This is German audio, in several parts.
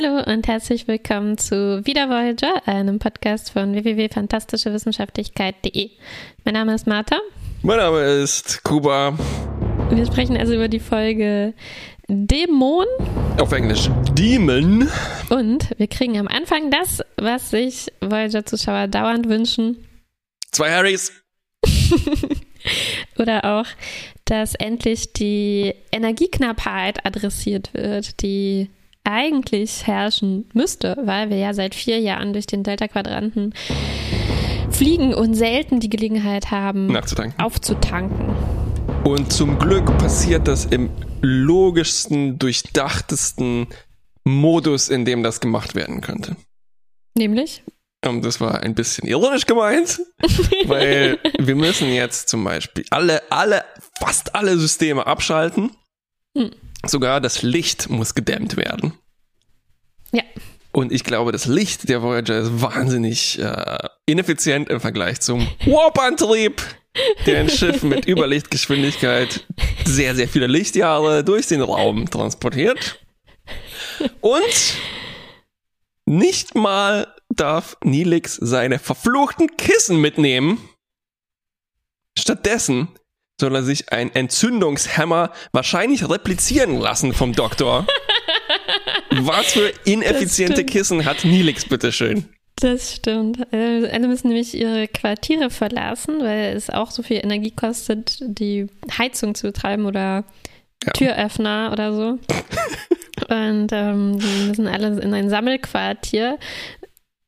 Hallo und herzlich willkommen zu Wieder Voyager, einem Podcast von www.fantastischewissenschaftlichkeit.de. Mein Name ist Martha. Mein Name ist Kuba. Wir sprechen also über die Folge Dämon. Auf Englisch Demon. Und wir kriegen am Anfang das, was sich Voyager-Zuschauer dauernd wünschen. Zwei Harrys. Oder auch, dass endlich die Energieknappheit adressiert wird, die eigentlich herrschen müsste, weil wir ja seit vier Jahren durch den Delta-Quadranten fliegen und selten die Gelegenheit haben, aufzutanken. Und zum Glück passiert das im logischsten, durchdachtesten Modus, in dem das gemacht werden könnte. Nämlich? Und das war ein bisschen ironisch gemeint, weil wir müssen jetzt zum Beispiel alle, alle, fast alle Systeme abschalten. Hm. Sogar das Licht muss gedämmt werden. Ja. Und ich glaube, das Licht der Voyager ist wahnsinnig äh, ineffizient im Vergleich zum Warp-Antrieb, der ein Schiff mit Überlichtgeschwindigkeit sehr, sehr viele Lichtjahre durch den Raum transportiert. Und nicht mal darf Nilix seine verfluchten Kissen mitnehmen. Stattdessen soll er sich ein Entzündungshammer wahrscheinlich replizieren lassen vom Doktor. Was für ineffiziente Kissen hat Nilix, bitteschön? Das stimmt. Äh, Alle müssen nämlich ihre Quartiere verlassen, weil es auch so viel Energie kostet, die Heizung zu betreiben oder Ja. Türöffner oder so. Und ähm, die müssen alle in ein Sammelquartier.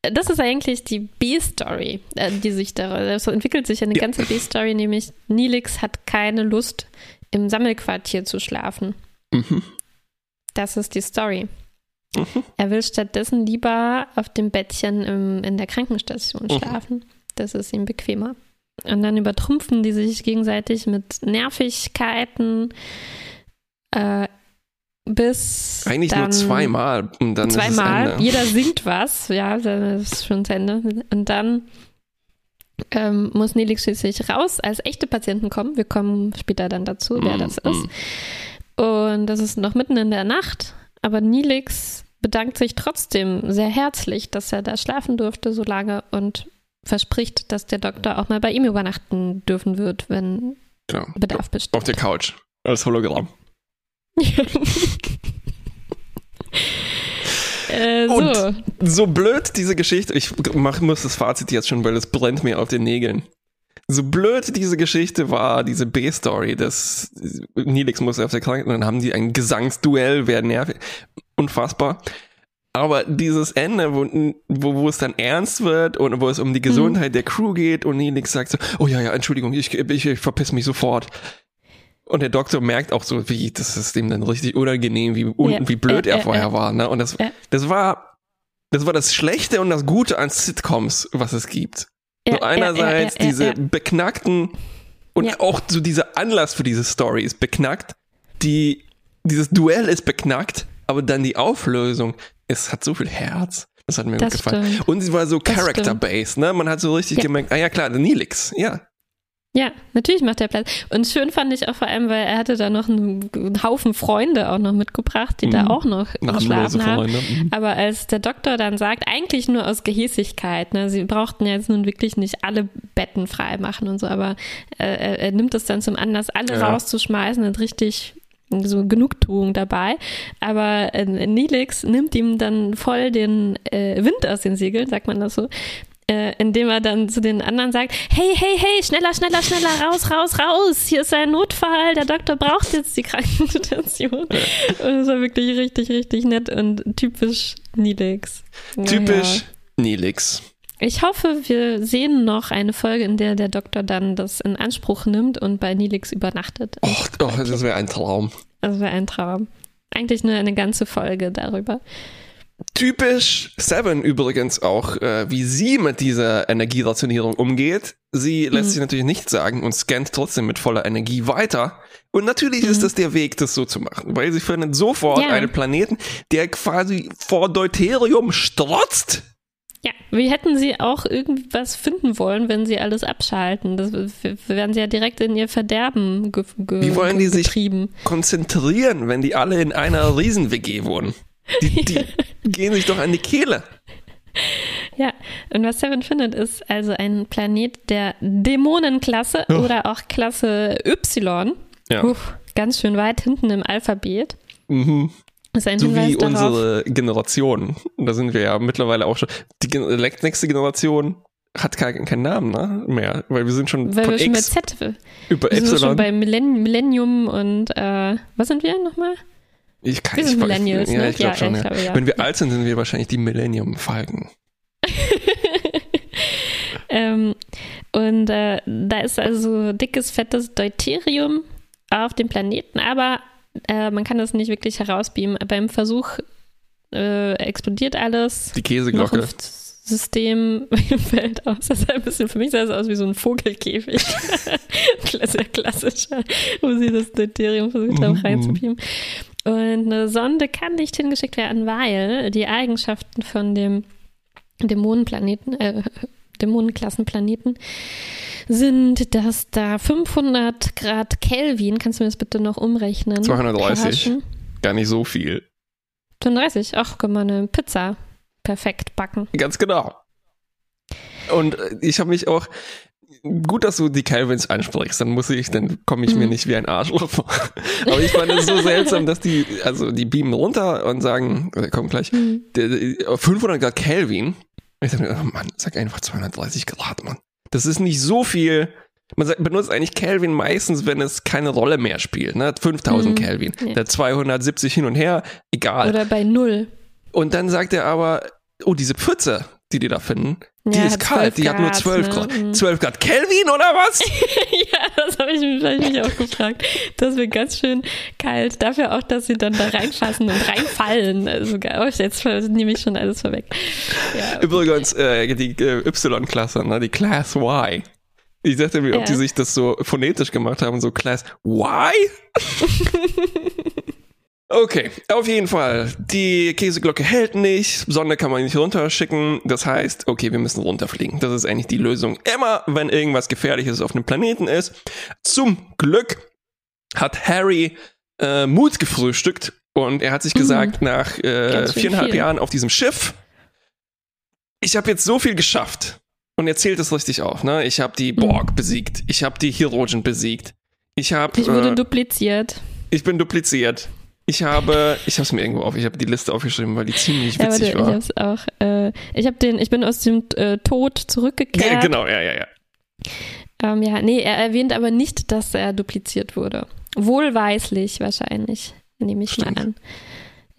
Das ist eigentlich die B-Story, äh, die sich da, so entwickelt sich eine Ja. ganze B-Story, nämlich Nilix hat keine Lust, im Sammelquartier zu schlafen. Mhm. Das ist die Story. Mhm. Er will stattdessen lieber auf dem Bettchen im, in der Krankenstation Mhm. schlafen. Das ist ihm bequemer. Und dann übertrumpfen die sich gegenseitig mit Nervigkeiten äh, bis Eigentlich dann nur zweimal und dann ist zweimal. es Ende. Jeder singt was, ja, dann ist es schon zu Ende. Und dann ähm, muss Nelix schließlich raus, als echte Patienten kommen. Wir kommen später dann dazu, wer Mm, das ist. Und das ist noch mitten in der Nacht, aber Nilix bedankt sich trotzdem sehr herzlich, dass er da schlafen durfte so lange und verspricht, dass der Doktor auch mal bei ihm übernachten dürfen wird, wenn Genau. Bedarf besteht. Auf der Couch. Als Hologramm. äh, so. Und so blöd diese Geschichte, ich mach, muss das Fazit jetzt schon, weil es brennt mir auf den Nägeln. So blöd diese Geschichte war, diese B-Story, dass Nilix muss auf der Krankenhaus, dann haben die ein Gesangsduell, wer nervig, unfassbar. Aber dieses Ende, wo, wo, wo es dann ernst wird und wo es um die Gesundheit der Crew geht und Nilix sagt so, oh ja, ja, Entschuldigung, ich, ich, ich verpiss mich sofort. Und der Doktor merkt auch so, wie, das ist ihm dann richtig unangenehm, wie, un, Ja, wie blöd äh, er äh, vorher war. Ne? Und das, Ja. das war, das war das Schlechte und das Gute an Sitcoms, was es gibt. Ja, So einerseits ja, ja, ja, diese ja. beknackten und Ja. auch so dieser Anlass für diese Story ist beknackt. Die, dieses Duell ist beknackt, aber dann die Auflösung, es hat so viel Herz. Das hat mir Das gut gefallen. stimmt. Und sie war so character-based, ne? Man hat so richtig Ja. gemerkt, ah ja klar, der Nilix, ja. Ja, natürlich macht er Platz. Und schön fand ich auch vor allem, weil er hatte da noch einen, einen Haufen Freunde auch noch mitgebracht, die da Mhm. auch noch geschlafen haben. Mhm. Aber als der Doktor dann sagt, eigentlich nur aus Gehässigkeit, ne, sie brauchten ja jetzt nun wirklich nicht alle Betten frei machen und so, aber äh, er, nimmt es dann zum Anlass, alle Ja. rauszuschmeißen und richtig so Genugtuung dabei. Aber äh, Nilix nimmt ihm dann voll den äh, Wind aus den Segeln, sagt man das so, äh, indem er dann zu den anderen sagt, hey, hey, hey, schneller, schneller, schneller, raus, raus, raus, hier ist ein Notfall, der Doktor braucht jetzt die Krankenstation. Und das war wirklich richtig, richtig nett und typisch Nilix. Typisch ja. Nilix. Ich hoffe, wir sehen noch eine Folge, in der der Doktor dann das in Anspruch nimmt und bei Nilix übernachtet. Och, oh, das wäre ein Traum. Das wäre ein Traum. Eigentlich nur eine ganze Folge darüber. Typisch Seven übrigens auch, äh, wie sie mit dieser Energierationierung umgeht. Sie lässt Mhm. sich natürlich nichts sagen und scannt trotzdem mit voller Energie weiter. Und natürlich ist Mhm. das der Weg, das so zu machen, weil sie findet sofort Ja. einen Planeten, der quasi vor Deuterium strotzt. Ja, wie hätten sie auch irgendwas finden wollen, wenn sie alles abschalten? Das wären sie ja direkt in ihr Verderben ge Wie wollen die sich-. Konzentrieren, wenn die alle in einer Riesen-WG wohnen. Die, die gehen sich doch an die Kehle. Ja, und was Seven findet, ist also ein Planet der Dämonenklasse Oh. oder auch Klasse Y. Ja. Uff, ganz schön weit hinten im Alphabet. Mhm. Das ist ein So Hinweis wie darauf. unsere Generation. Da sind wir ja mittlerweile auch schon. Die nächste Generation hat keinen keinen Namen ne? mehr, weil wir sind schon Weil von wir schon bei X Z, wir über sind schon Y. bei Millenn Millennium und äh, was sind wir nochmal? Ich kann wir sind ich, Millennials, ja, ne? ich glaube Ja, schon. ich ja. glaube, ja. Wenn wir alt sind, sind wir wahrscheinlich die Millennium-Falken. Ähm, und äh, da ist also dickes, fettes Deuterium auf dem Planeten, aber äh, man kann das nicht wirklich herausbeamen. Beim Versuch äh, explodiert alles. Die Käseglocke. System fällt aus. Das ist ein bisschen, für mich sah es aus wie so ein Vogelkäfig. Sehr klassischer, wo sie das Deuterium versucht haben Mhm. Und eine Sonde kann nicht hingeschickt werden, weil die Eigenschaften von dem Dämonenplaneten, äh, Dämonenklassenplaneten sind, dass da 500 Grad Kelvin, kannst du mir das bitte noch umrechnen? 230. herrschen? Gar nicht so viel. 35, ach, kann man eine Pizza perfekt backen. Ganz genau. Und äh, ich habe mich auch, gut, dass du die Calvins ansprichst, dann muss ich, dann komme ich mir Mhm. nicht wie ein Arschloch vor. Aber ich fand es so seltsam, dass die, also die beamen runter und sagen, äh, komm gleich, Mhm. der, der, auf 500 Grad Kelvin. Ich dachte, mir, oh Mann, sag einfach 230 Grad, Mann. Das ist nicht so viel. Man sagt, benutzt eigentlich Kelvin meistens, wenn es keine Rolle mehr spielt. Ne? 5000 Mhm. Kelvin. Ja. Der 270 hin und her, egal. Oder bei Null. Und dann sagt er aber, oh, diese Pfütze, die die da finden, die Ja, ist kalt, 12 die hat nur Grad, 12 ne? Grad. Mhm. 12 Grad Kelvin oder was? ja, das habe ich mich vielleicht auch gefragt. Das wird ganz schön kalt. Dafür auch, dass sie dann da reinfassen und reinfallen. Also, oh, jetzt nehme ich schon alles vorweg. Ja. Übrigens, äh, die äh, Y-Klasse, ne, die Class Y. Ich dachte mir, ob Ja. die sich das so phonetisch gemacht haben, so Class Y? Okay, auf jeden Fall. Die Käseglocke hält nicht, Sonne kann man nicht runterschicken. Das heißt, okay, wir müssen runterfliegen. Das ist eigentlich die Lösung. Immer, wenn irgendwas Gefährliches auf einem Planeten ist. Zum Glück hat Harry äh, Mut gefrühstückt und er hat sich gesagt, nach äh, viereinhalb viel. Jahren auf diesem Schiff, ich habe jetzt so viel geschafft. Und er zählt es richtig auf. Ne? Ich habe die Borg besiegt. Ich habe die Hirogen besiegt. Ich habe Ich wurde äh, dupliziert. ich bin dupliziert. Ich habe, ich habe es mir irgendwo auf, ich habe die Liste aufgeschrieben, weil die ziemlich Ja, witzig warte, ich war. hab's auch. Äh, ich habe den, ich bin aus dem äh, Tod zurückgekehrt. Ja, genau, ja, ja, ja. Ähm, ja, nee, er erwähnt aber nicht, dass er dupliziert wurde. Wohlweislich wahrscheinlich, nehme ich Stimmt. mal an.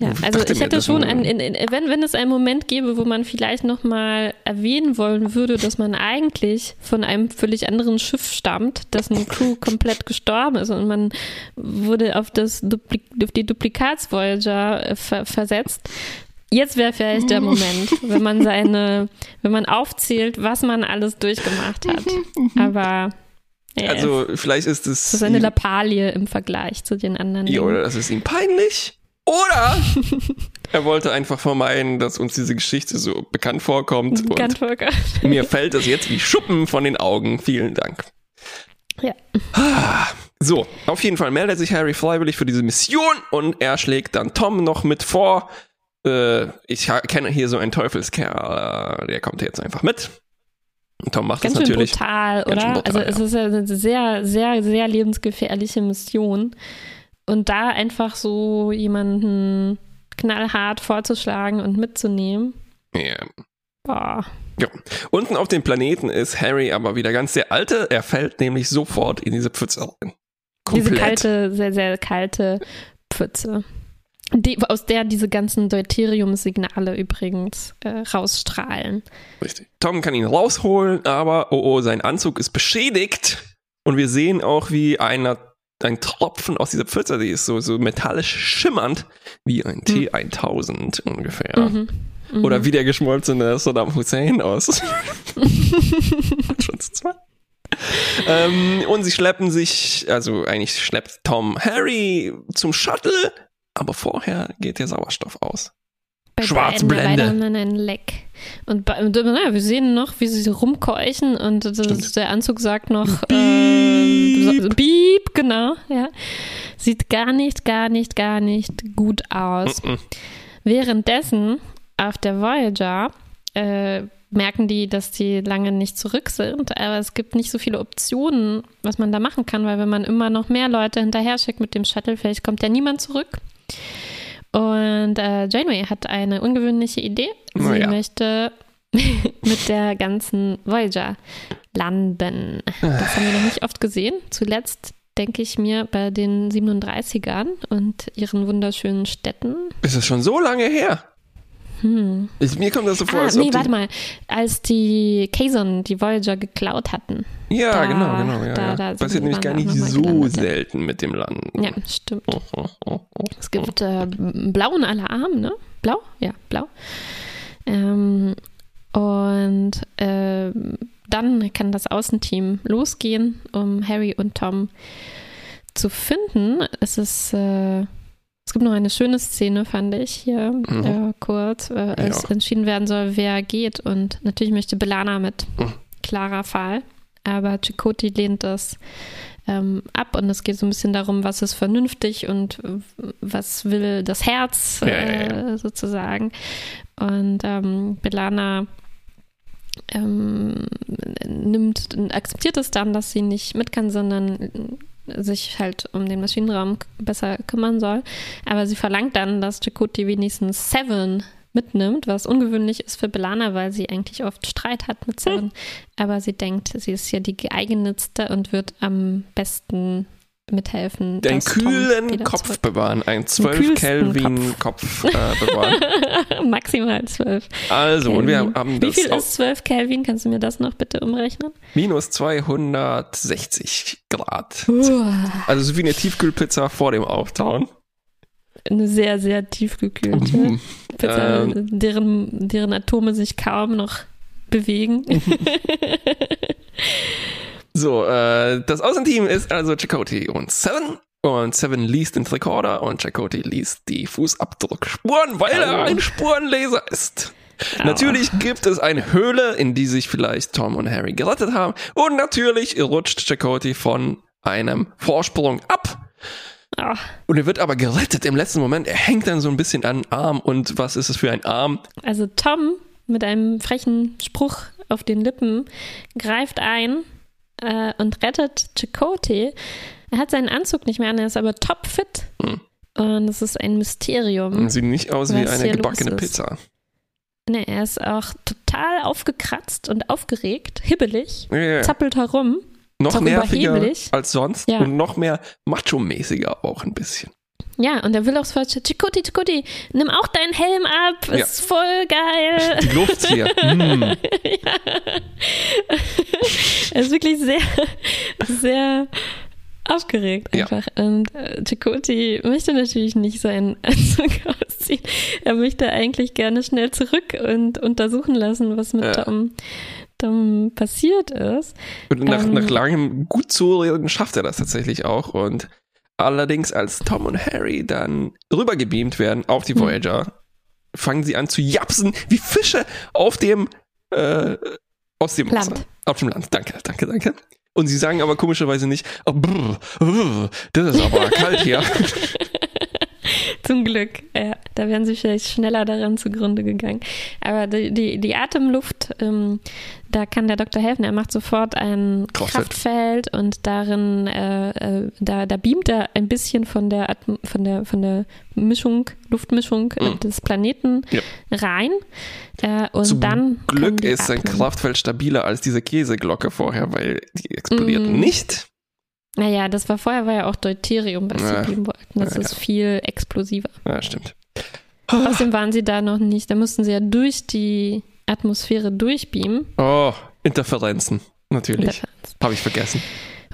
Ja, also ich hätte schon, ein, in, in, wenn, wenn es einen Moment gäbe, wo man vielleicht nochmal erwähnen wollen würde, dass man eigentlich von einem völlig anderen Schiff stammt, dessen Crew komplett gestorben ist und man wurde auf, das Dupli auf die Duplikats-Voyager äh, ver versetzt. Jetzt wäre vielleicht der Moment, wenn man seine, wenn man aufzählt, was man alles durchgemacht hat. Aber ja, Also vielleicht ist es das ist eine Lappalie im Vergleich zu den anderen. ja, oder das ist ihm peinlich. Oder er wollte einfach vermeiden, dass uns diese Geschichte so bekannt vorkommt. Vorgekommen. Und mir fällt das jetzt wie Schuppen von den Augen. Vielen Dank. Ja. So, auf jeden Fall meldet sich Harry freiwillig für diese Mission und er schlägt dann Tom noch mit vor. Äh, ich kenne hier so einen Teufelskerl, der kommt jetzt einfach mit. Und Tom macht Ganz das natürlich. brutal, Ganz oder? schön brutal, also es ja. ist ja eine sehr, sehr, sehr lebensgefährliche Mission. Und da einfach so jemanden knallhart vorzuschlagen und mitzunehmen, Ja. boah. Ja. Unten auf dem Planeten ist Harry aber wieder ganz der Alte. Er fällt nämlich sofort in diese Pfütze rein. Diese kalte, sehr, sehr kalte Pfütze. Die, aus der diese ganzen Deuterium-Signale übrigens äh, rausstrahlen. Richtig. Tom kann ihn rausholen, aber oh oh, sein Anzug ist beschädigt. Und wir sehen auch, wie einer, ein Tropfen aus dieser Pfütze, die ist so, so metallisch schimmernd, wie ein T1000 ungefähr. Mhm. Mhm. Oder wie der geschmolzene Saddam Hussein aus. Schon zu zweit. ähm, und sie schleppen sich, also eigentlich schleppt Tom Harry zum Shuttle, aber vorher geht der Sauerstoff aus. Bei Schwarzblende. Leck. Und und, naja, wir sehen noch, wie sie rumkeuchen und das, der Anzug sagt noch ähm, Piep, genau, ja. Sieht gar nicht, gar nicht, gar nicht gut aus. Mhm. Währenddessen auf der Voyager äh, merken die, dass die lange nicht zurück sind, aber es gibt nicht so viele Optionen, was man da machen kann, weil wenn man immer noch mehr Leute hinterher schickt mit dem Shuttle, vielleicht kommt ja niemand zurück. Und äh, Janeway hat eine ungewöhnliche Idee. Sie Na ja. möchte mit der ganzen Voyager landen. Das haben wir noch nicht oft gesehen. Zuletzt denke ich mir bei den 37ern und ihren wunderschönen Städten. Ist es schon so lange her? Hm. Ich, mir kommt das so vor, Ah, als nee, warte mal. Als die Kazon die Voyager geklaut hatten. Ja, da- genau, genau. Ja, da- ja. da Passiert nämlich gar nicht so selten mit dem Landen. Ja, stimmt. Oh, oh, oh. Es gibt äh, blauen Alarm, ne? Blau? Ja, blau. Ähm, und ähm, dann kann das Außenteam losgehen, um Harry und Tom zu finden. Es ist, äh, es gibt noch eine schöne Szene, fand ich hier Mhm. äh, kurz, äh, als Ja. entschieden werden soll, wer geht. Und natürlich möchte Belana mit. Mhm. Klarer Fall. Aber Chakoti lehnt das ähm, ab und es geht so ein bisschen darum, was ist vernünftig und äh, was will das Herz Ja, äh, ja, sozusagen. Und ähm, Belana ähm, nimmt, akzeptiert es dann, dass sie nicht mit kann, sondern sich halt um den Maschinenraum besser kümmern soll. Aber sie verlangt dann, dass Chakoti wenigstens Seven mitnimmt, was ungewöhnlich ist für Belana, weil sie eigentlich oft Streit hat mit Seven. Aber sie denkt, sie ist ja die geeignetste und wird am besten mithelfen. Den kühlen Kopf bewahren, ein 12 kühlsten Kelvin Kopf, äh, bewahren. Maximal 12. Also, und wir Kelvin. haben Wie das viel auf ist 12 Kelvin? Kannst du mir das noch bitte umrechnen? minus 260 Grad. Uah, Also so wie eine Tiefkühlpizza vor dem Auftauen. Eine sehr, sehr tiefgekühlte Mhm. Pizza, Ähm. deren, deren Atome sich kaum noch bewegen. So, äh, das Außenteam ist also Chakoti und Seven. Und Seven liest den Recorder und Chakoti liest die Fußabdruckspuren, weil er Oh. ein Spurenleser ist. Natürlich gibt es eine Höhle, in die sich vielleicht Tom und Harry gerettet haben. Und natürlich rutscht Chakoti von einem Vorsprung ab. Ah, Und er wird aber gerettet im letzten Moment. Er hängt dann so ein bisschen an den Arm. Und was ist es für ein Arm? also Tom mit einem frechen Spruch auf den Lippen greift ein äh, und rettet Chakotay. Er hat seinen Anzug nicht mehr an, er ist aber topfit. Hm. Und es ist ein Mysterium. Sieht nicht aus wie eine gebackene. Pizza. Nee, er ist auch total aufgekratzt und aufgeregt, hibbelig, ja. zappelt herum. Noch nerviger überheblich. als sonst Ja. und noch mehr macho-mäßiger auch ein bisschen. Ja, und er will auch sofort, Chikoti, Chikoti, nimm auch deinen Helm ab, Ja. ist voll geil. Die Luft hier. mm. er ist wirklich sehr, sehr aufgeregt Ja. einfach. Und äh, Chakoti möchte natürlich nicht seinen Anzug ausziehen. Er möchte eigentlich gerne schnell zurück und untersuchen lassen, was mit Ja. Tom, Tom passiert ist. Und nach, Ähm. nach langem gut zureden schafft er das tatsächlich auch. Und allerdings, als Tom und Harry dann rübergebeamt werden auf die Hm. Voyager, fangen sie an zu japsen wie Fische auf dem äh, aus dem Land. Wasser. Auf dem Land. Danke, danke, danke. Und sie sagen aber komischerweise nicht, oh, brr, brr, das ist aber kalt hier. Zum Glück. Ja, da wären sie vielleicht schneller daran zugrunde gegangen. Aber die, die, die Atemluft, ähm, da kann der Doktor helfen. Er macht sofort ein Kraftfeld. Kraftfeld und darin, äh, äh, da, da beamt er ein bisschen von der, Atm von der, von der Mischung, Luftmischung äh, Mhm. des Planeten Ja. rein. Äh, und Zum dann. Glück ist sein. Kraftfeld stabiler als diese Käseglocke vorher, weil die explodiert Mhm. nicht. Naja, das war vorher war ja auch Deuterium, was Ja. sie beamen wollten. Das Ja, ist viel explosiver. Ja, stimmt. Außerdem waren sie da noch nicht, da mussten sie ja durch die Atmosphäre durchbeamen. Oh, Interferenzen. Natürlich. Und Habe ich vergessen.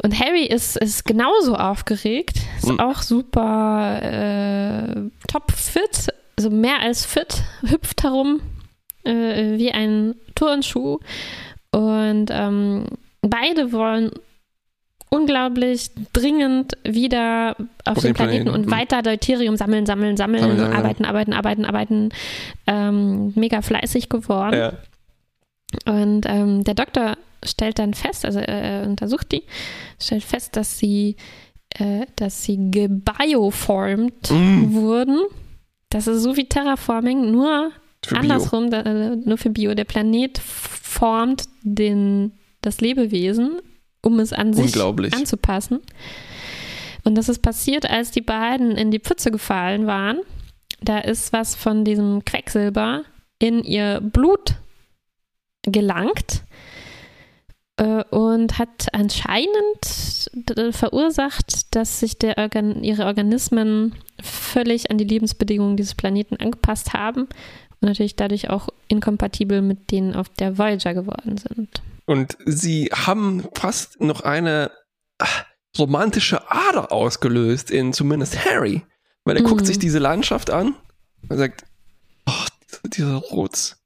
Und Harry ist, ist genauso aufgeregt, ist Mhm. auch super äh, topfit, also mehr als fit, hüpft herum äh, wie ein Turnschuh. Und ähm, beide wollen unglaublich dringend wieder auf, Auf den Planeten, Planeten, und mhm. weiter Deuterium sammeln, sammeln, sammeln, Sammeln, sammeln, arbeiten, arbeiten, arbeiten, arbeiten. Ähm, mega fleißig geworden. Ja. Und ähm, der Doktor stellt dann fest, also äh, er untersucht die, stellt fest, dass sie, äh, dass sie gebioformt Mm. wurden. Das ist so wie Terraforming, nur Für andersrum, da, äh, nur für Bio. Der Planet formt den, das Lebewesen, um es an sich anzupassen. Und das ist passiert, als die beiden in die Pfütze gefallen waren. Da ist was von diesem Quecksilber in ihr Blut gelangt äh, und hat anscheinend verursacht, dass sich Organ ihre Organismen völlig an die Lebensbedingungen dieses Planeten angepasst haben und natürlich dadurch auch inkompatibel mit denen auf der Voyager geworden sind. Und sie haben fast noch eine ah, romantische Ader ausgelöst in zumindest Harry. Weil er guckt Mhm. sich diese Landschaft an und sagt, oh, diese, Rots,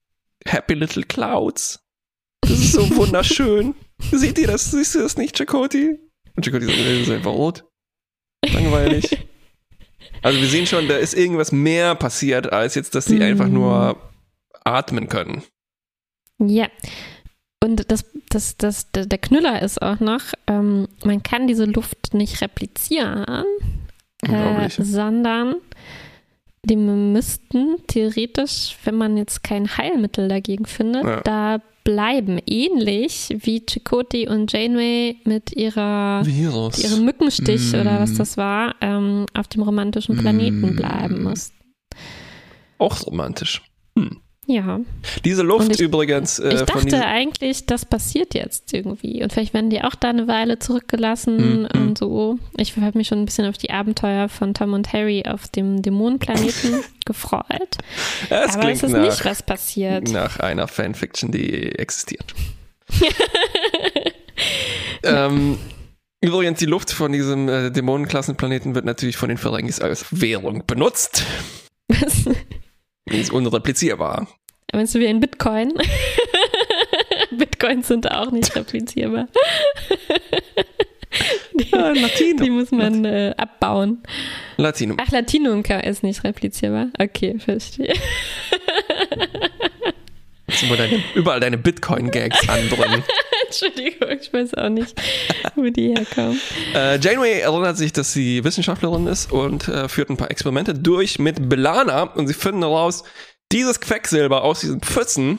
happy little clouds. Das ist so wunderschön. Seht ihr das? Siehst du das nicht, Chakoti? Und Chakoti sagt, das ist einfach rot. Langweilig. Also wir sehen schon, da ist irgendwas mehr passiert, als jetzt, dass sie Mhm. einfach nur atmen können. Ja. Und das, das, das, der Knüller ist auch noch, ähm, man kann diese Luft nicht replizieren, äh, sondern die müssten theoretisch, wenn man jetzt kein Heilmittel dagegen findet, Ja. da bleiben. Ähnlich wie Chakotay und Janeway mit ihrer Virus. ihrem Mückenstich Mm. oder was das war, ähm, auf dem romantischen Planeten Mm. bleiben mussten. Auch romantisch. Ja. Diese Luft ich- übrigens äh, Ich dachte eigentlich, das passiert jetzt irgendwie. Und vielleicht werden die auch da eine Weile zurückgelassen Mhm. und so. Ich habe mich schon ein bisschen auf die Abenteuer von Tom und Harry auf dem Dämonenplaneten gefreut. Ja, es Aber es ist nach, nicht, was passiert. nach einer Fanfiction, die existiert. ähm, übrigens, die Luft von diesem äh, Dämonenklassenplaneten wird natürlich von den Ferengis als Währung benutzt. Was? Die ist unreplizierbar. Meinst du wie ein Bitcoin? Bitcoins sind auch nicht replizierbar. Die, Latino. die muss man äh, abbauen. Latinum. Ach, Latinum ist nicht replizierbar. Okay, verstehe. Jetzt mal deine, überall deine Bitcoin-Gags anbringen. Entschuldigung, ich weiß auch nicht, wo die herkommen. Äh, Janeway erinnert sich, dass sie Wissenschaftlerin ist und äh, führt ein paar Experimente durch mit Belana und sie finden heraus, dieses Quecksilber aus diesen Pfützen,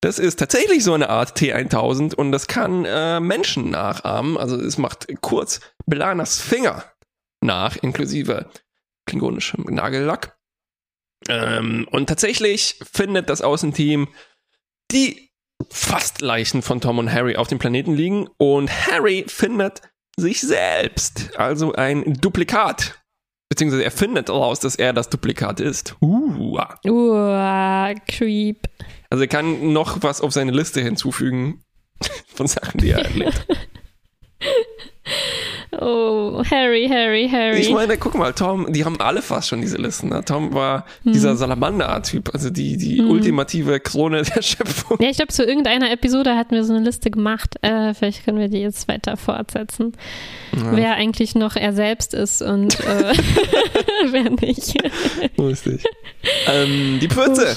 das ist tatsächlich so eine Art T1000 und das kann äh, Menschen nachahmen. Also es macht kurz Belanas Finger nach, inklusive klingonischem Nagellack. Ähm, und tatsächlich findet das Außenteam die Fastleichen von Tom und Harry auf dem Planeten liegen und Harry findet sich selbst, also ein Duplikat. Beziehungsweise er findet heraus, dass er das Duplikat ist. Uh. Uah, creep. Also er kann noch was auf seine Liste hinzufügen von Sachen, die er erlebt. Oh, Harry, Harry, Harry. Ich meine, guck mal, Tom, die haben alle fast schon diese Listen. Ne? Tom war dieser Salamander-Typ, also die, die Hm. ultimative Krone der Schöpfung. ja, ich glaube, zu irgendeiner Episode hatten wir so eine Liste gemacht. Äh, vielleicht können wir die jetzt weiter fortsetzen. Ja, Wer eigentlich noch er selbst ist und äh, wer nicht. lustig. ähm, die Pfütze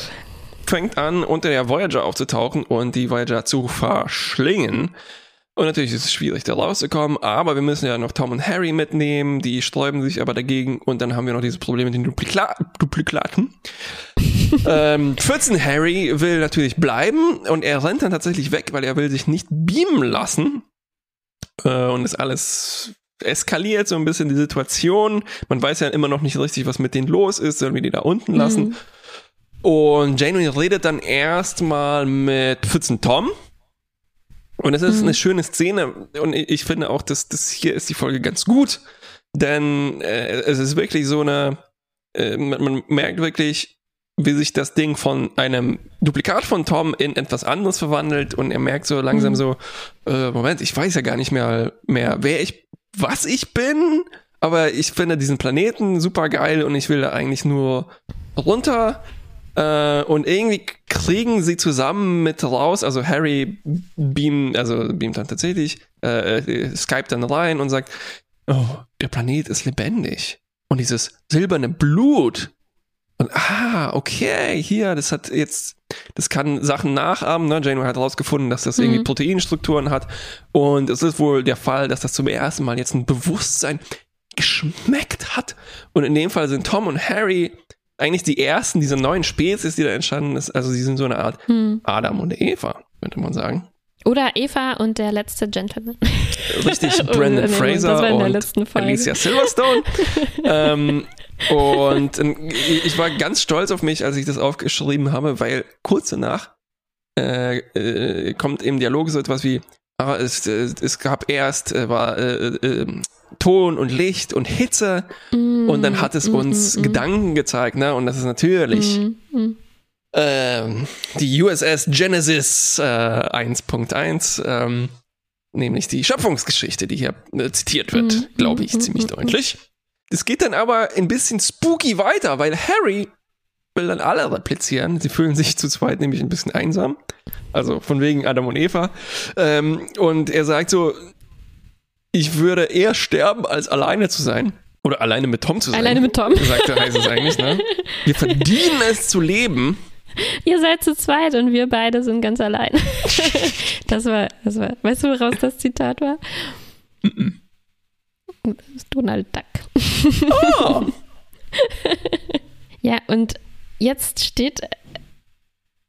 fängt an, unter der Voyager aufzutauchen und die Voyager zu verschlingen. Und natürlich ist es schwierig, da rauszukommen, aber wir müssen ja noch Tom und Harry mitnehmen, die sträuben sich aber dagegen und dann haben wir noch dieses Problem mit den Duplikla Duplikaten. ähm, Pfützen Harry will natürlich bleiben und er rennt dann tatsächlich weg, weil er will sich nicht beamen lassen. Äh, und ist alles eskaliert so ein bisschen die Situation. Man weiß ja immer noch nicht richtig, was mit denen los ist, sollen wir die da unten lassen. Mhm. Und Janeway redet dann erstmal mit Pfützen Tom. Und es ist Mhm. eine schöne Szene. Und ich finde auch, dass das hier ist die Folge ganz gut. Denn äh, es ist wirklich so eine, äh, man, man merkt wirklich, wie sich das Ding von einem Duplikat von Tom in etwas anderes verwandelt und er merkt so langsam Mhm. so, äh, Moment, ich weiß ja gar nicht mehr, mehr, wer ich, was ich bin, aber ich finde diesen Planeten super geil und ich will da eigentlich nur runter. Äh, und irgendwie kriegen sie zusammen mit raus, also Harry beamt, also beamt dann tatsächlich, äh, äh, Skype dann rein und sagt, oh, der Planet ist lebendig. Und dieses silberne Blut. Und ah, okay, hier, das hat jetzt, das kann Sachen nachahmen. Ne? Janeway hat herausgefunden, dass das irgendwie Mhm. Proteinstrukturen hat. Und es ist wohl der Fall, dass das zum ersten Mal jetzt ein Bewusstsein geschmeckt hat. Und in dem Fall sind Tom und Harry eigentlich die ersten dieser neuen Spezies, die da entstanden ist. Also sie sind so eine Art Hm. Adam und Eva, könnte man sagen. Oder Eva und der letzte Gentleman. Richtig, Oh, Brandon Fraser war in der und. Alicia Silverstone. ähm, und äh, ich war ganz stolz auf mich, als ich das aufgeschrieben habe, weil kurz danach äh, äh, kommt im Dialog so etwas wie, ah, es, äh, es gab erst äh, war äh, äh, Ton und Licht und Hitze und dann hat es uns Gedanken gezeigt, ne? Und das ist natürlich Mm, mm. ähm, die USS Genesis äh, 1.1, ähm, nämlich die Schöpfungsgeschichte, die hier äh, zitiert wird, glaube ich, ziemlich deutlich. Es geht dann aber ein bisschen spooky weiter, weil Harry will dann alle replizieren. Sie fühlen sich zu zweit nämlich ein bisschen einsam. Also von wegen Adam und Eva. Ähm, und er sagt so, ich würde eher sterben, als alleine zu sein. Oder alleine mit Tom zu sein. Alleine mit Tom. Sagt er, heißt es eigentlich, ne? Wir verdienen es zu leben. Ihr seid zu zweit und wir beide sind ganz allein. das war, das war, weißt du, woraus das Zitat war? Das ist Donald Duck. Oh. Ja, und jetzt steht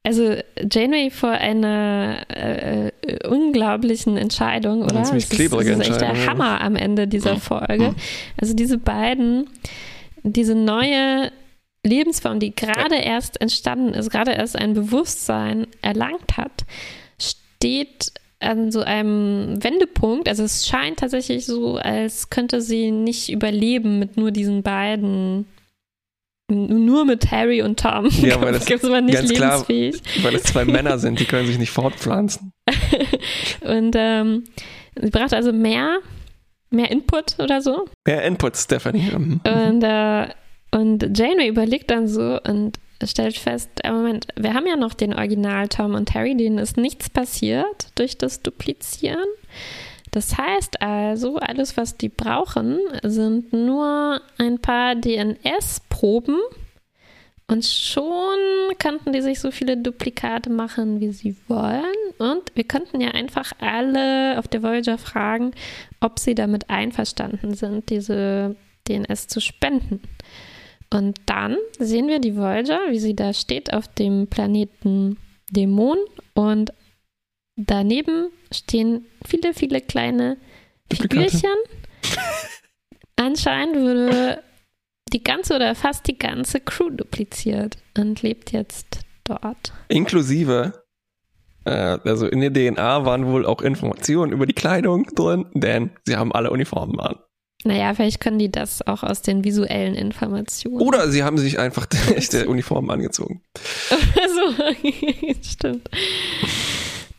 also Janeway vor einer äh, äh, unglaublichen Entscheidung, oder? Eine ziemlich Das ist, klebrige das ist echt der ja. Hammer am Ende dieser Folge. Also diese beiden, diese neue Lebensform, die gerade erst entstanden ist, gerade erst ein Bewusstsein erlangt hat, steht an so einem Wendepunkt. Also es scheint tatsächlich so, als könnte sie nicht überleben mit nur diesen beiden. Nur mit Harry und Tom. Ja, weil das gibt es nicht ganz klar- lebensfähig. Weil es zwei Männer sind, die können sich nicht fortpflanzen. Und ähm, sie braucht also mehr, mehr Input oder so. Mehr Input, Stephanie. Und, äh, und Janeway überlegt dann so und stellt fest, äh, Moment, wir haben ja noch den Original Tom und Harry, denen ist nichts passiert durch das Duplizieren. Das heißt also, alles, was die brauchen, sind nur ein paar DNS-Proben und schon könnten die sich so viele Duplikate machen, wie sie wollen. Und wir könnten ja einfach alle auf der Voyager fragen, ob sie damit einverstanden sind, diese DNS zu spenden. Und dann sehen wir die Voyager, wie sie da steht auf dem Planeten Dämon und daneben stehen viele, viele kleine. Figürchen. Anscheinend wurde die ganze oder fast die ganze Crew dupliziert und lebt jetzt dort. Inklusive, äh, also in der DNA waren wohl auch Informationen über die Kleidung drin, denn sie haben alle Uniformen an. Naja, vielleicht können die das auch aus den visuellen Informationen. Oder sie haben sich einfach echte Uniformen angezogen. so, stimmt.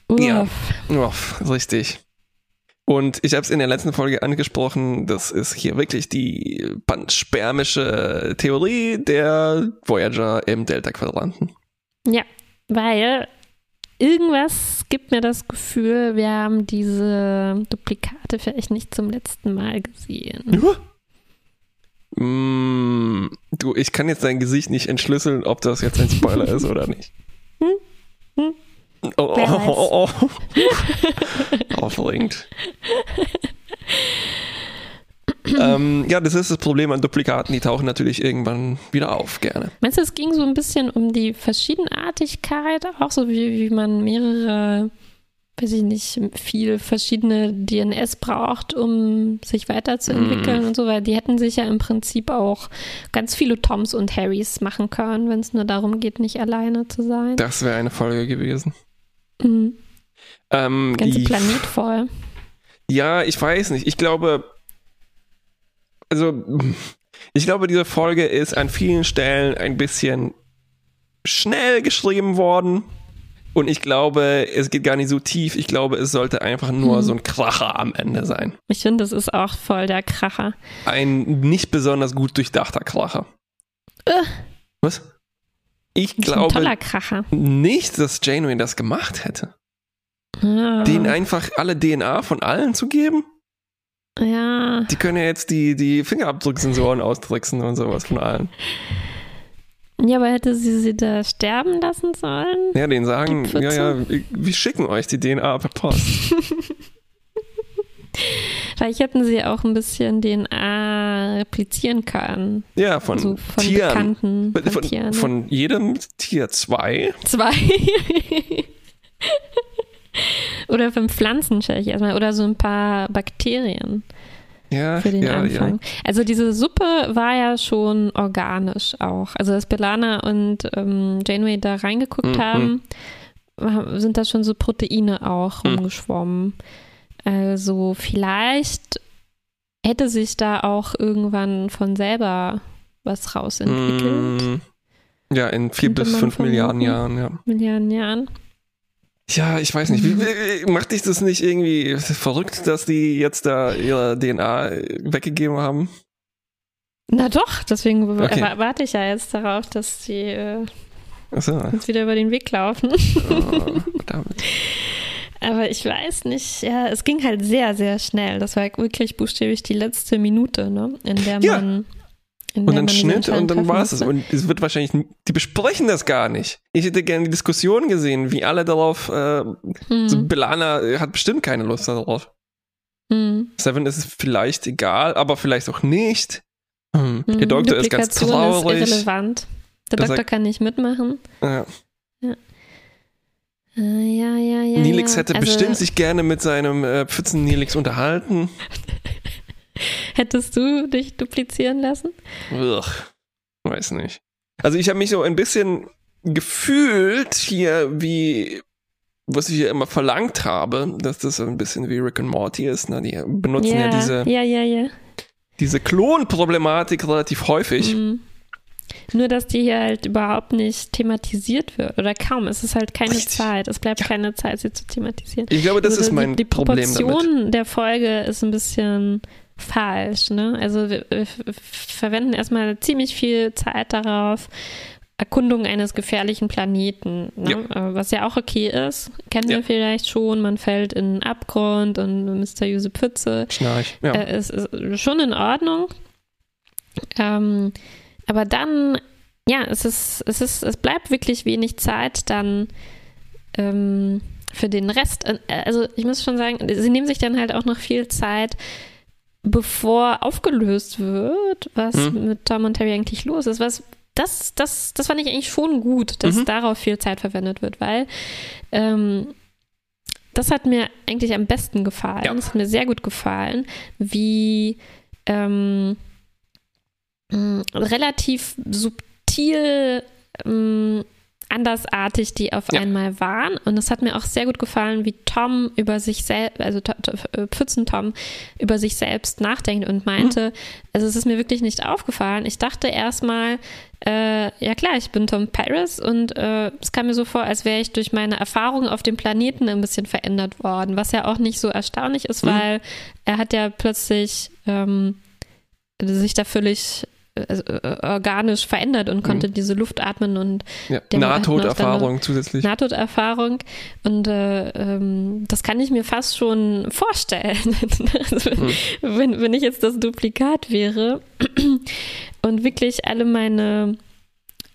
Ja. Uff. Richtig. Und ich habe es in der letzten Folge angesprochen, das ist hier wirklich die panspermische Theorie der Voyager im Delta-Quadranten. Ja, weil irgendwas gibt mir das Gefühl, wir haben diese Duplikate vielleicht nicht zum letzten Mal gesehen. Mm, du, ich kann jetzt dein Gesicht nicht entschlüsseln, ob das jetzt ein Spoiler ist oder nicht. Hm? Hm? Oh, Wer oh, oh, oh. Aufregend. ähm, ja, das ist das Problem an Duplikaten, die tauchen natürlich irgendwann wieder auf, gerne. Meinst du, es ging so ein bisschen um die Verschiedenartigkeit, auch so wie, wie man mehrere, weiß ich nicht, viel verschiedene DNS braucht, um sich weiterzuentwickeln Mhm. und so, weil die hätten sich ja im Prinzip auch ganz viele Toms und Harrys machen können, wenn es nur darum geht, nicht alleine zu sein. Das wäre eine Folge gewesen. Mhm. Ähm, Ganze die- Planet voll. Ja, ich weiß nicht. Ich glaube, also, ich glaube, diese Folge ist an vielen Stellen ein bisschen schnell geschrieben worden. Und ich glaube, es geht gar nicht so tief. Ich glaube, es sollte einfach nur Mhm. so ein Kracher am Ende sein. Ich finde, das ist auch voll der Kracher. Ein nicht besonders gut durchdachter Kracher. Äh. Was? Ich glaube nicht, dass Janeway das gemacht hätte. Ah, Denen einfach alle DNA von allen zu geben? ja. Die können ja jetzt die, die Fingerabdrucksensoren austricksen und sowas von allen. ja, aber hätte sie sie da sterben lassen sollen? Ja, denen sagen, ja, ja, wir- wir schicken euch die DNA per Post. Vielleicht hätten sie auch ein bisschen DNA replizieren können. Ja, von, so von Tieren. bekannten von, Von, Tieren. von jedem Tier zwei. Zwei. oder von Pflanzen vielleicht erstmal. Oder so ein paar Bakterien Ja, für den ja, Anfang. Also diese Suppe war ja schon organisch auch. Also dass Belana und ähm, Janeway da reingeguckt Mhm. haben, sind da schon so Proteine auch Mhm. rumgeschwommen. Also vielleicht hätte sich da auch irgendwann von selber was rausentwickelt. Mm, Ja, in vier Könnte bis fünf Milliarden. Jahren, ja. Milliarden Jahren. Ja, ich weiß nicht. Wie, wie, macht dich das nicht irgendwie verrückt, dass die jetzt da ihre DNA weggegeben haben? Na doch, deswegen Okay. wa- warte ich ja jetzt darauf, dass die äh, Achso. uns wieder über den Weg laufen. Oh, damit. Aber ich weiß nicht, ja, es ging halt sehr, sehr schnell. Das war wirklich buchstäblich die letzte Minute, ne? In der Ja. man. In Und dann Schnitt und dann war es es. Und es wird wahrscheinlich, die besprechen das gar nicht. Ich hätte gerne die Diskussion gesehen, wie alle darauf, äh, Hm, so Belana äh, hat bestimmt keine Lust darauf. hm, Seven ist es vielleicht egal, aber vielleicht auch nicht. Hm. hm. Der Doktor ist ganz Duplikation ist traurig. irrelevant. Der Doktor kann nicht mitmachen. Ja. Äh, ja, ja, ja. Nilix ja. hätte also, bestimmt sich gerne mit seinem äh, Pfützen-Nilix unterhalten. Hättest du dich duplizieren lassen? Ugh, weiß nicht. Also ich habe mich so ein bisschen gefühlt hier, wie was ich ja immer verlangt habe, dass das so ein bisschen wie Rick and Morty ist. Ne? Die benutzen ja, diese, ja, ja, ja. diese Klonproblematik relativ häufig. Mhm. Nur, dass die hier halt überhaupt nicht thematisiert wird. Oder kaum. Es ist halt keine Richtig. Zeit. Es bleibt Ja. keine Zeit, sie zu thematisieren. Ich glaube, das Also ist mein die, die Problem damit. Proportion der Folge ist ein bisschen falsch. Ne? Also wir, wir verwenden erstmal ziemlich viel Zeit darauf, Erkundung eines gefährlichen Planeten, ne? Äh, was ja auch okay ist. Kennen Ja. wir vielleicht schon, man fällt in einen Abgrund und eine mysteriöse Pfütze. Schnarch. Ja. Äh, es ist schon in Ordnung. Ähm, aber dann, ja, es ist, es ist, es bleibt wirklich wenig Zeit dann ähm, für den Rest. Äh, Also ich muss schon sagen, sie nehmen sich dann halt auch noch viel Zeit, bevor aufgelöst wird, was Hm. mit Tom und Terry eigentlich los ist. Was das, das, das fand ich eigentlich schon gut, dass Mhm. darauf viel Zeit verwendet wird, weil ähm, das hat mir eigentlich am besten gefallen. Ja. Das hat mir sehr gut gefallen, wie ähm, mh, relativ subtil ähm, andersartig die auf Ja. einmal waren. Und es hat mir auch sehr gut gefallen, wie Tom über sich selbst, also äh, Pfützen-Tom über sich selbst nachdenkt und meinte, also es ist mir wirklich nicht aufgefallen. Ich dachte erstmal, äh, ja klar, ich bin Tom Paris und äh, es kam mir so vor, als wäre ich durch meine Erfahrungen auf dem Planeten ein bisschen verändert worden, was ja auch nicht so erstaunlich ist, Mhm. weil er hat ja plötzlich ähm, sich da völlig äh, organisch verändert und konnte diese Luft atmen und ja. Nahtoderfahrung zusätzlich. Nahtoderfahrung. Und äh, ähm, das kann ich mir fast schon vorstellen, also, Hm. wenn, wenn ich jetzt das Duplikat wäre und wirklich alle meine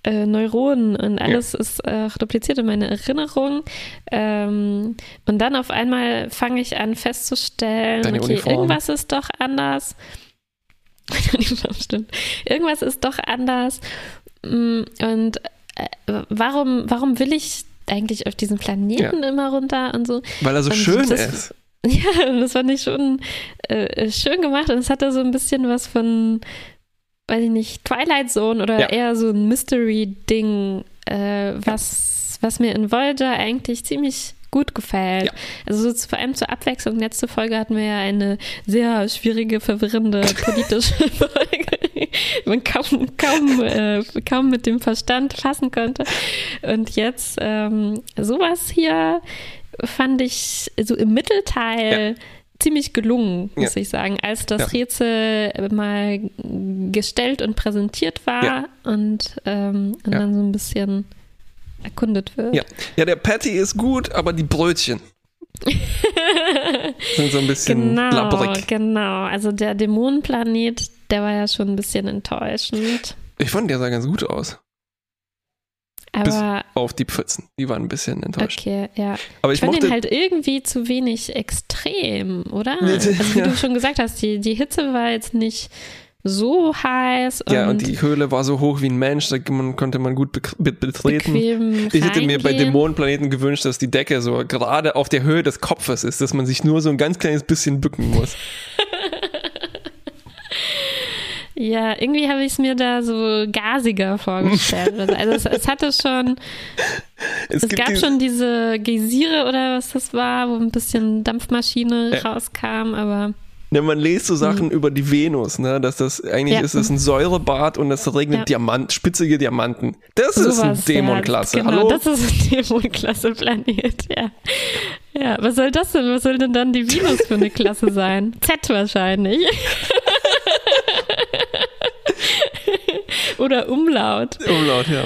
äh, Neuronen und alles ist äh, dupliziert in meine Erinnerung. Ähm, und dann auf einmal fange ich an festzustellen, Deine okay, Uniform. irgendwas ist doch anders. Irgendwas ist doch anders. Mm, Und äh, warum, warum will ich eigentlich auf diesen Planeten immer runter und so? Weil er so Und schön das- ist. Ja, das fand ich schon äh, schön gemacht und es hatte so ein bisschen was von, weiß ich nicht, Twilight Zone oder Ja. eher so ein Mystery-Ding, äh, was, was mir in Voyager eigentlich ziemlich gut gefällt. Ja. Also so vor allem zur Abwechslung. Letzte Folge hatten wir ja eine sehr schwierige, verwirrende politische Folge. Man kaum, kaum, äh, kaum mit dem Verstand fassen konnte. Und jetzt ähm, sowas hier fand ich so im Mittelteil ziemlich gelungen, muss ich sagen, als das Ja. Rätsel mal gestellt und präsentiert war Ja. und, ähm, und Ja. dann so ein bisschen erkundet wird. Ja. ja, der Patty ist gut, aber die Brötchen sind so ein bisschen Genau, labbrig. genau. Also der Dämonenplanet, der war ja schon ein bisschen enttäuschend. Ich fand, der sah ganz gut aus. Bis Aber auf die Pfützen. Die waren ein bisschen enttäuscht. okay, ja. Aber Ich, ich, fand mochte. den halt irgendwie zu wenig extrem, oder? Also wie ja. du schon gesagt hast, die, die Hitze war jetzt nicht so heiß und, ja, und die Höhle war so hoch wie ein Mensch, da man, konnte man gut be be betreten. bequem Ich hätte mir bei. Dämonenplaneten gewünscht, dass die Decke so gerade auf der Höhe des Kopfes ist, dass man sich nur so ein ganz kleines bisschen bücken muss. Ja, irgendwie habe ich es mir da so gasiger vorgestellt. oder so. Also es, es hatte schon, es, gibt gab diese- schon diese Geysire oder was das war, wo ein bisschen Dampfmaschine Ja. rauskam, aber Ne, man liest so Sachen über die Venus, ne, dass das eigentlich Mhm. Ja. ist es ein Säurebad und es regnet Ja. Diamant, spitzige Diamanten. Das ist ein. Dämonklasse. Ja, genau, Hallo? das ist ein Dämonklasse-Planet, ja. Ja, was soll das denn? Was soll denn dann die Venus für eine Klasse sein? Z wahrscheinlich. Oder Umlaut. Umlaut, ja.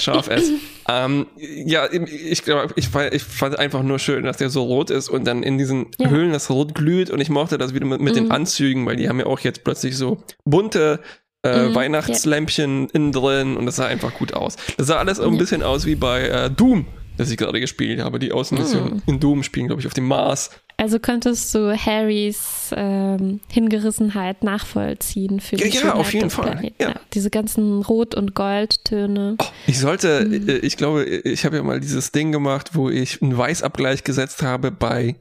Scharf S. ähm, ja, ich glaube, ich, fand- ich fand einfach nur schön, dass der so rot ist und dann in diesen Ja. Höhlen das rot glüht und ich mochte das wieder mit, mit den Mhm. Anzügen, weil die haben ja auch jetzt plötzlich so bunte äh, Mhm, Weihnachtslämpchen innen drin und das sah einfach gut aus. Das sah alles ein Ja. bisschen aus wie bei äh, Doom, das ich gerade gespielt habe. Die Außenmission Mhm. in Doom spielen, glaube ich, auf dem Mars. Also könntest du Harrys ähm, Hingerissenheit nachvollziehen für die Ja, ja, auf jeden Fall, ja. Diese ganzen Rot- und Goldtöne. Ich sollte, Mhm. äh, ich glaube, ich habe ja mal dieses Ding gemacht, wo ich einen Weißabgleich gesetzt habe bei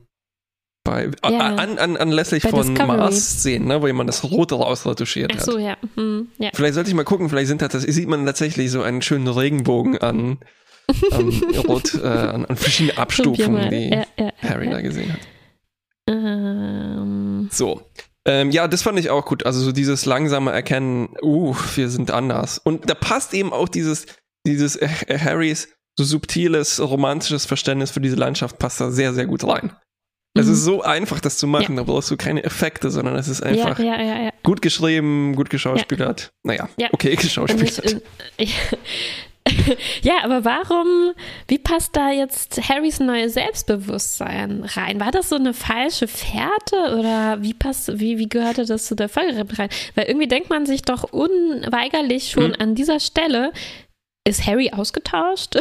bei Ja. an, an, anlässlich Bei von Discovery. Mars-Szenen, ne, wo jemand das Rote rausretuschiert Ach hat. so, ja. Hm, ja. Vielleicht sollte ich mal gucken, vielleicht sind das, sieht man tatsächlich so einen schönen Regenbogen an, an Rot, äh, an, an verschiedene Probier Abstufungen, die ja, Harry da gesehen hat. Ähm, So. Ähm, ja, das fand ich auch gut. Also so dieses langsame Erkennen, uh, wir sind anders. Und da passt eben auch dieses, dieses äh, äh, Harrys so subtiles, romantisches Verständnis für diese Landschaft passt da sehr, sehr gut rein. Es Mhm. ist so einfach, das zu machen. Da brauchst du keine Effekte, sondern es ist einfach ja, ja, ja, ja. gut geschrieben, gut geschauspielert. Naja, Ja. okay, Und ich, geschauspielert. äh, ja, aber warum, wie passt da jetzt Harrys neues Selbstbewusstsein rein? War das so eine falsche Fährte oder wie passt, wie, wie gehörte das zu der Folge rein? Weil irgendwie denkt man sich doch unweigerlich schon Mhm. an dieser Stelle, ist Harry ausgetauscht?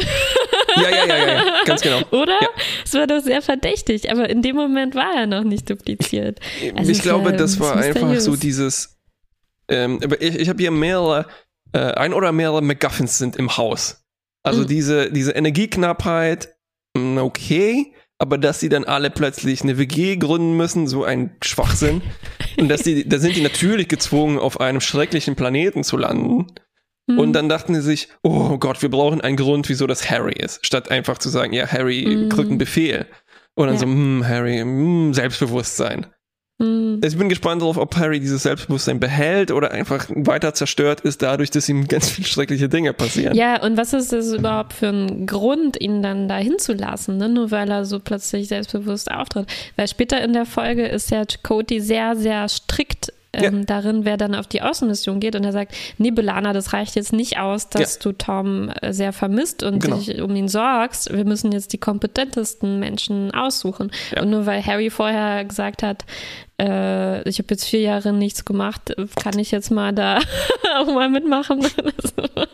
Ja, ja, ja, ja, ja, ganz genau. Oder? Ja. Es war doch sehr verdächtig, aber in dem Moment war er noch nicht dupliziert. Also ich glaube, war- das war einfach so dieses. Ähm, aber ich, ich habe hier mehrere, äh, ein oder mehrere MacGuffins sind im Haus. Also Mhm. diese, diese Energieknappheit, mh, okay, aber dass sie dann alle plötzlich eine WG gründen müssen, so ein Schwachsinn. Und dass die, da sind die natürlich gezwungen, auf einem schrecklichen Planeten zu landen. Hm. Und dann dachten sie sich, oh Gott, wir brauchen einen Grund, wieso das Harry ist. Statt einfach zu sagen, ja, Harry Mhm. kriegt einen Befehl. Und dann Ja. so, hm, Harry, hm, Selbstbewusstsein. Hm. Ich bin gespannt darauf, ob Harry dieses Selbstbewusstsein behält oder einfach weiter zerstört ist, dadurch, dass ihm ganz viele schreckliche Dinge passieren. Ja, und was ist das überhaupt für ein Grund, ihn dann da hinzulassen, ne? nur weil er so plötzlich selbstbewusst auftritt? Weil später in der Folge ist ja Cody sehr, sehr strikt ähm, darin, wer dann auf die Außenmission geht und er sagt, nee, Belana, das reicht jetzt nicht aus, dass du Tom äh, sehr vermisst und Genau. dich um ihn sorgst. Wir müssen jetzt die kompetentesten Menschen aussuchen. Ja. Und nur weil Harry vorher gesagt hat, äh, ich habe jetzt vier Jahre nichts gemacht, kann ich jetzt mal da auch mal mitmachen.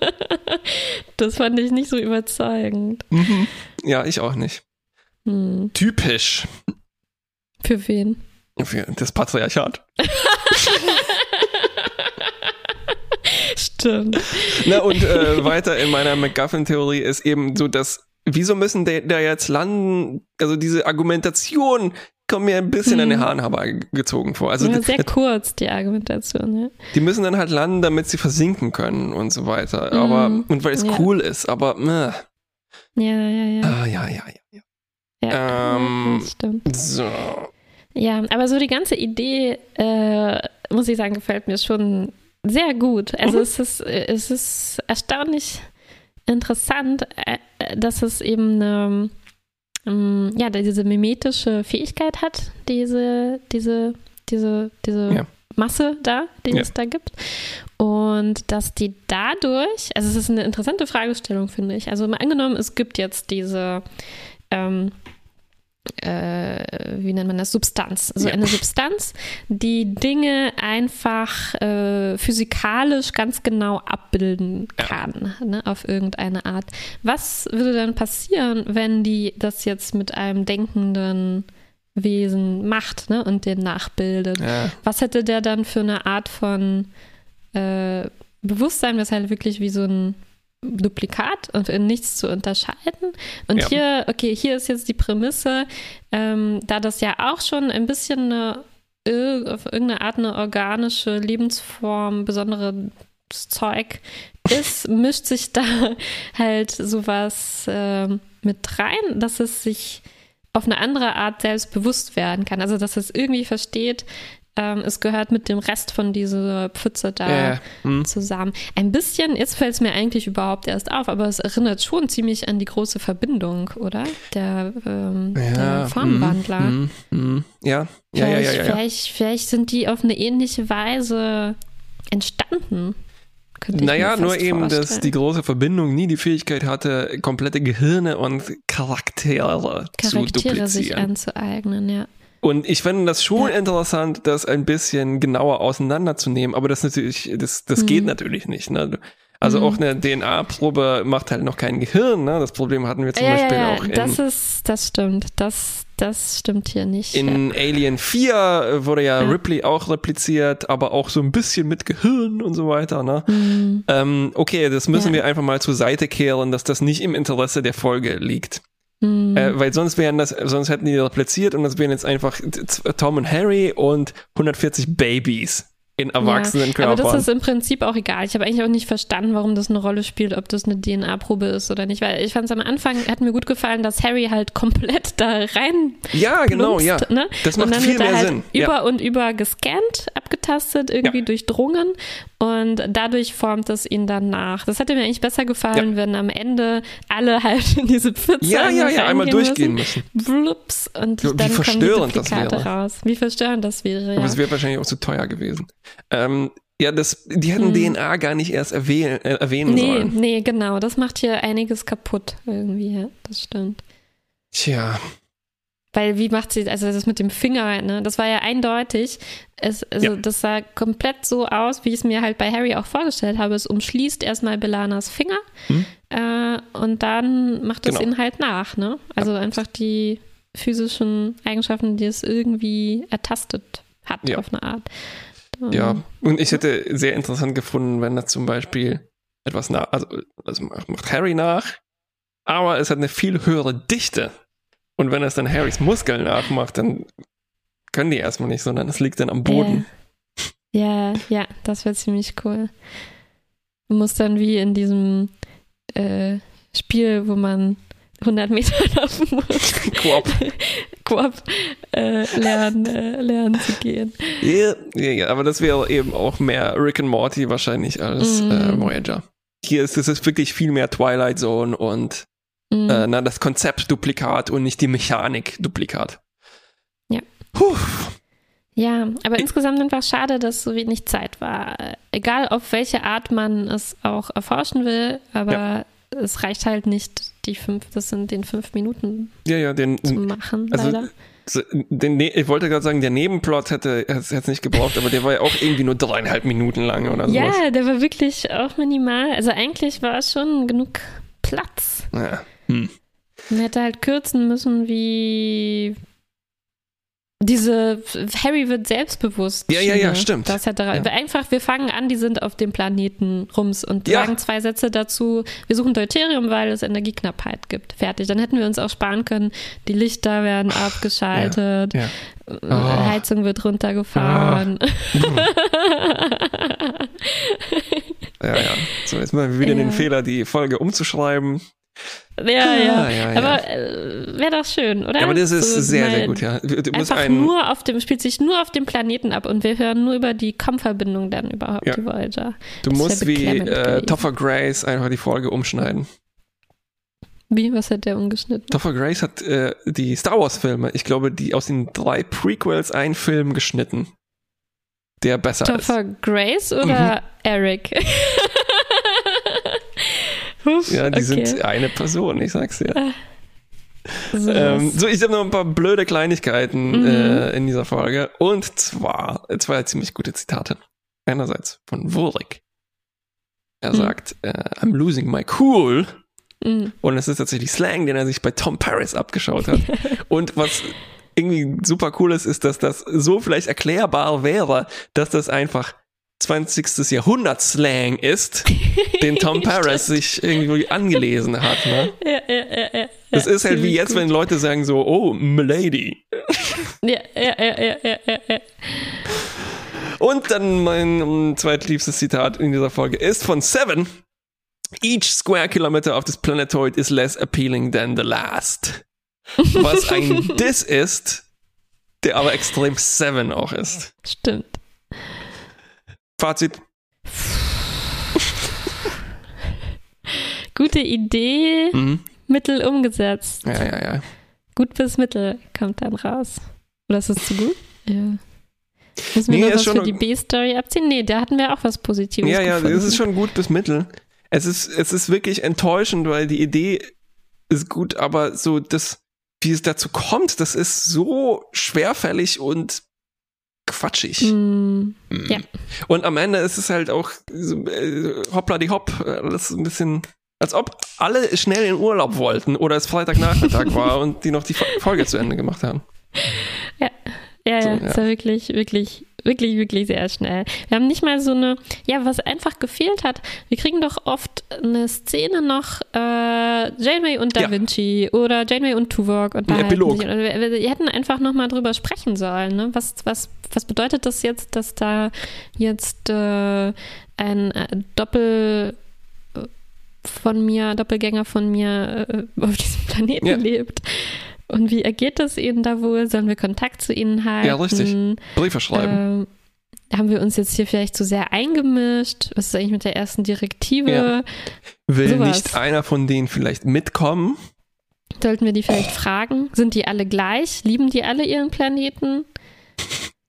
das fand ich nicht so überzeugend. Mhm. Ja, ich auch nicht. Hm. Typisch Für wen? für das Patriarchat. Stimmt. Na und äh, weiter in meiner MacGuffin-Theorie ist eben so, dass wieso müssen der da jetzt landen? Also diese Argumentation kommt mir ein bisschen an den Mhm. Haaren herbeigezogen vor. Also ja, die, sehr kurz, die Argumentation. Ja. die müssen dann halt landen, damit sie versinken können und so weiter. Aber Mhm. und weil es Ja. cool ist, aber äh, Ja, ja, ja. ah, ja, ja, ja. ja, Ähm, das stimmt. So. Ja, aber so die ganze Idee, äh, muss ich sagen, gefällt mir schon sehr gut. Also Mhm. es, ist, es ist erstaunlich interessant, äh, dass es eben eine, ähm, ja, diese mimetische Fähigkeit hat, diese, diese, diese, diese Ja. Masse da, die Ja. es da gibt. Und dass die dadurch, also es ist eine interessante Fragestellung, finde ich. Also mal angenommen, es gibt jetzt diese, ähm, äh, wie nennt man das, Substanz. Also Ja. eine Substanz, die Dinge einfach äh, physikalisch ganz genau abbilden Ja. kann, ne, auf irgendeine Art. Was würde dann passieren, wenn die das jetzt mit einem denkenden Wesen macht ne, und den nachbildet? Ja. Was hätte der dann für eine Art von äh, Bewusstsein, was halt wirklich wie so ein Duplikat und in nichts zu unterscheiden. Und Ja. hier, okay, hier ist jetzt die Prämisse, ähm, da das ja auch schon ein bisschen eine, auf irgendeine Art eine organische Lebensform, besonderes Zeug ist, mischt sich da halt sowas ähm, mit rein, dass es sich auf eine andere Art selbst bewusst werden kann. Also, dass es irgendwie versteht, ähm, es gehört mit dem Rest von dieser Pfütze da Ja, ja. Hm. zusammen. Ein bisschen, jetzt fällt es mir eigentlich überhaupt erst auf, aber es erinnert schon ziemlich an die große Verbindung, oder? Der, ähm, der Formwandler. hm, hm, hm. Ja, ja, ja, ja, Vielleicht, ja, ja. Vielleicht, vielleicht sind die auf eine ähnliche Weise entstanden. Naja, nur eben, dass die große Verbindung nie die Fähigkeit hatte, komplette Gehirne und Charaktere, zu Charaktere sich duplizieren. anzueignen, ja. Und ich finde das schon Ja. interessant, das ein bisschen genauer auseinanderzunehmen, aber das natürlich, das, das Mhm. geht natürlich nicht. Ne? Also Mhm. auch eine DNA-Probe macht halt noch kein Gehirn. Ne? Das Problem hatten wir zum ja, Beispiel ja, ja, auch in, das ist, das stimmt. Das, das stimmt hier nicht. ja. in Alien 4 wurde ja, Ja. Ripley auch repliziert, aber auch so ein bisschen mit Gehirn und so weiter. Ne? Mhm. Ähm, okay, das müssen Ja. wir einfach mal zur Seite kehren, dass das nicht im Interesse der Folge liegt. Mhm. Äh, weil sonst wären das, sonst hätten die repliziert und das wären jetzt einfach Tom und Harry und 140 Babys in erwachsenen Ja, aber das ist im Prinzip auch egal. Ich habe eigentlich auch nicht verstanden, warum das eine Rolle spielt, ob das eine DNA-Probe ist oder nicht. Weil ich fand es am Anfang, hat mir gut gefallen, dass Harry halt komplett da rein ja, genau, ja. plumpst, Ne? Das und macht dann viel wird er mehr halt Sinn. über Ja. und über gescannt, abgetastet, irgendwie Ja. durchdrungen und dadurch formt es ihn dann nach. Das hätte mir eigentlich besser gefallen, wenn am Ende alle halt in diese Pfütze Ja, ja, ja, einmal durchgehen müssen. Blups, und Ja, wie dann kommen die verstörend das Duplikate wäre. raus. Wie verstörend das wäre, Aber ja. es wäre wahrscheinlich auch zu teuer gewesen. Ähm, ja, das, die hätten Hm. DNA gar nicht erst erwähnen, äh, erwähnen Nee, sollen. nee, genau. Das macht hier einiges kaputt irgendwie, ja. Das stimmt. Tja, Weil wie macht sie, also das mit dem Finger, ne, das war ja eindeutig. Es, also Ja. das sah komplett so aus, wie ich es mir halt bei Harry auch vorgestellt habe. Es umschließt erstmal Belanas Finger Hm. äh, und dann macht es Genau. ihn halt nach, ne? Also einfach die physischen Eigenschaften, die es irgendwie ertastet hat Ja. auf eine Art. Ja. Ähm, Und ich hätte sehr interessant gefunden, wenn das zum Beispiel etwas nach, also, also macht, Harry nach, aber es hat eine viel höhere Dichte. Und wenn es dann Harrys Muskeln nachmacht, dann können die erstmal nicht, sondern es liegt dann am Boden. Ja, ja, das wäre ziemlich cool. Du musst dann wie in diesem äh, Spiel, wo man 100 Meter laufen muss, Koop. Koop äh, lernen, äh, lernen zu gehen. Ja, ja, ja, aber das wäre eben auch mehr Rick and Morty wahrscheinlich als Mhm. äh, Voyager. Hier ist es ist wirklich viel mehr Twilight Zone und Mhm. äh, na, das Konzept Duplikat und nicht die Mechanik Duplikat. Ja. Puh. Ja, aber Ich- insgesamt einfach schade, dass so wenig Zeit war. Äh, Egal auf welche Art man es auch erforschen will, aber es reicht halt nicht, die fünf, das sind den fünf Minuten Ja, ja, den, zu machen, also leider. den, ne- ich wollte gerade sagen, der Nebenplot hätte es jetzt nicht gebraucht, aber der war ja auch irgendwie nur dreieinhalb Minuten lang oder sowas. Ja, der war wirklich auch minimal. Also eigentlich war es schon genug Platz. Ja. Hm. Man hätte halt kürzen müssen, wie diese Harry wird selbstbewusst. Ja, ja, ja, stimmt. Das hätte Ja. einfach, wir fangen an, die sind auf dem Planeten Rums und Ja. sagen zwei Sätze dazu. Wir suchen Deuterium, weil es Energieknappheit gibt. Fertig. Dann hätten wir uns auch sparen können. Die Lichter werden abgeschaltet, Ja. äh, Oh. Heizung wird runtergefahren. ja, ja. So, jetzt machen wir wieder Ja. den Fehler, die Folge umzuschreiben. Ja, ja. Ja, ja, ja. Aber äh, wäre doch schön, oder? Ja, aber das ist So sehr, sehr gut, ja. Du, Einfach einen, nur auf dem, spielt sich nur auf dem Planeten ab und wir hören nur über die Com-Verbindung dann überhaupt, Ja. die Voyager. du das musst wie äh. Topher Grace einfach die Folge umschneiden. Wie, was hat der umgeschnitten? Topher Grace hat äh, die Star Wars Filme, ich glaube, die aus den drei Prequels einen Film geschnitten, der besser Topher Grace oder Mhm. Eric? Ja, die okay. sind eine Person, ich sag's dir. So, Ähm, so, ich habe noch ein paar blöde Kleinigkeiten Mhm. äh, in dieser Folge. Und zwar zwei ziemlich gute Zitate. Einerseits von Wulrich. Er Mhm. sagt, äh, I'm losing my cool. mm, Und es ist tatsächlich Slang, den er sich bei Tom Paris abgeschaut hat. Und was irgendwie super cool ist, ist, dass das so vielleicht erklärbar wäre, dass das einfach 20. Jahrhundert Slang ist, den Tom Paris sich irgendwie angelesen hat. Ne? ja, ja, ja, ja, Das ist halt wie jetzt, gut. wenn Leute sagen so, oh, Milady. Ja, ja, ja, ja, ja, ja, ja. Und dann mein um, zweitliebstes Zitat in dieser Folge ist von Seven. Each square kilometer of this planetoid is less appealing than the last. Was ein Diss ist, der aber extrem Seven auch ist. Stimmt. Fazit. Gute Idee, Mhm. Mittel umgesetzt. Ja, ja, ja. Gut bis Mittel kommt dann raus. Oder ist das zu gut? Ja. Müssen wir Nee, noch was schon- für die B-Story abziehen? Nee, da hatten wir auch was Positives Ja, ja, gefunden. es ist schon gut bis mittel. Es ist, es ist wirklich enttäuschend, weil die Idee ist gut, aber so das, wie es dazu kommt, das ist so schwerfällig und quatschig. Mm, Mhm. Ja. Und am Ende ist es halt auch so, äh, hoppla die hopp, alles ein bisschen, als ob alle schnell in Urlaub wollten oder es Freitagnachmittag war und die noch die Fo- Folge zu Ende gemacht haben. ja, ja, So, ja, ja. es war wirklich, wirklich, wirklich, wirklich sehr schnell. Wir haben nicht mal so eine, ja, was einfach gefehlt hat. Wir kriegen doch oft eine Szene noch, äh, Janeway und Da Ja. Vinci oder Janeway und Tuvok und Ein Epilog. Sich. Also wir, wir hätten einfach noch mal drüber sprechen sollen. Ne? Was, was, was bedeutet das jetzt, dass da jetzt äh, ein äh, Doppel äh, von mir, Doppelgänger von mir äh, auf diesem Planeten Ja. lebt? Und wie ergeht es ihnen da wohl? Sollen wir Kontakt zu ihnen halten? Ja, richtig. Briefe schreiben. Ähm, haben wir uns jetzt hier vielleicht zu sehr eingemischt? Was ist eigentlich mit der ersten Direktive? Ja. Will sowas. nicht einer von denen vielleicht mitkommen? Sollten wir die vielleicht fragen? Sind die alle gleich? Lieben die alle ihren Planeten?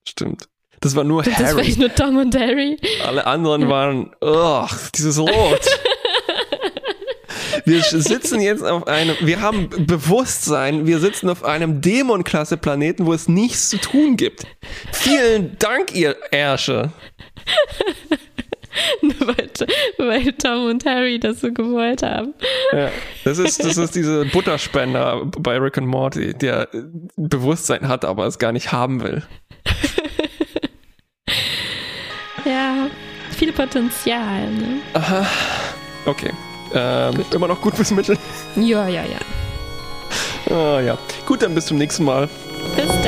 Stimmt. Das war nur Sind das Harry. vielleicht nur Tom und Harry? Alle anderen waren, ugh, dieses Rot. Wir sitzen jetzt auf einem, wir haben Bewusstsein, wir sitzen auf einem Dämonklasse-Planeten, wo es nichts zu tun gibt. Vielen Dank, ihr Ärsche. Nur weil, weil Tom und Harry das so gewollt haben. Ja, das ist, das ist diese Butterspender bei Rick and Morty, der Bewusstsein hat, aber es gar nicht haben will. Ja, viel Potenzial. Ne? Aha. Okay. Ähm, immer noch gut bis Mittel. Ja, ja, ja. Ah, ja. Gut, dann bis zum nächsten Mal. Bis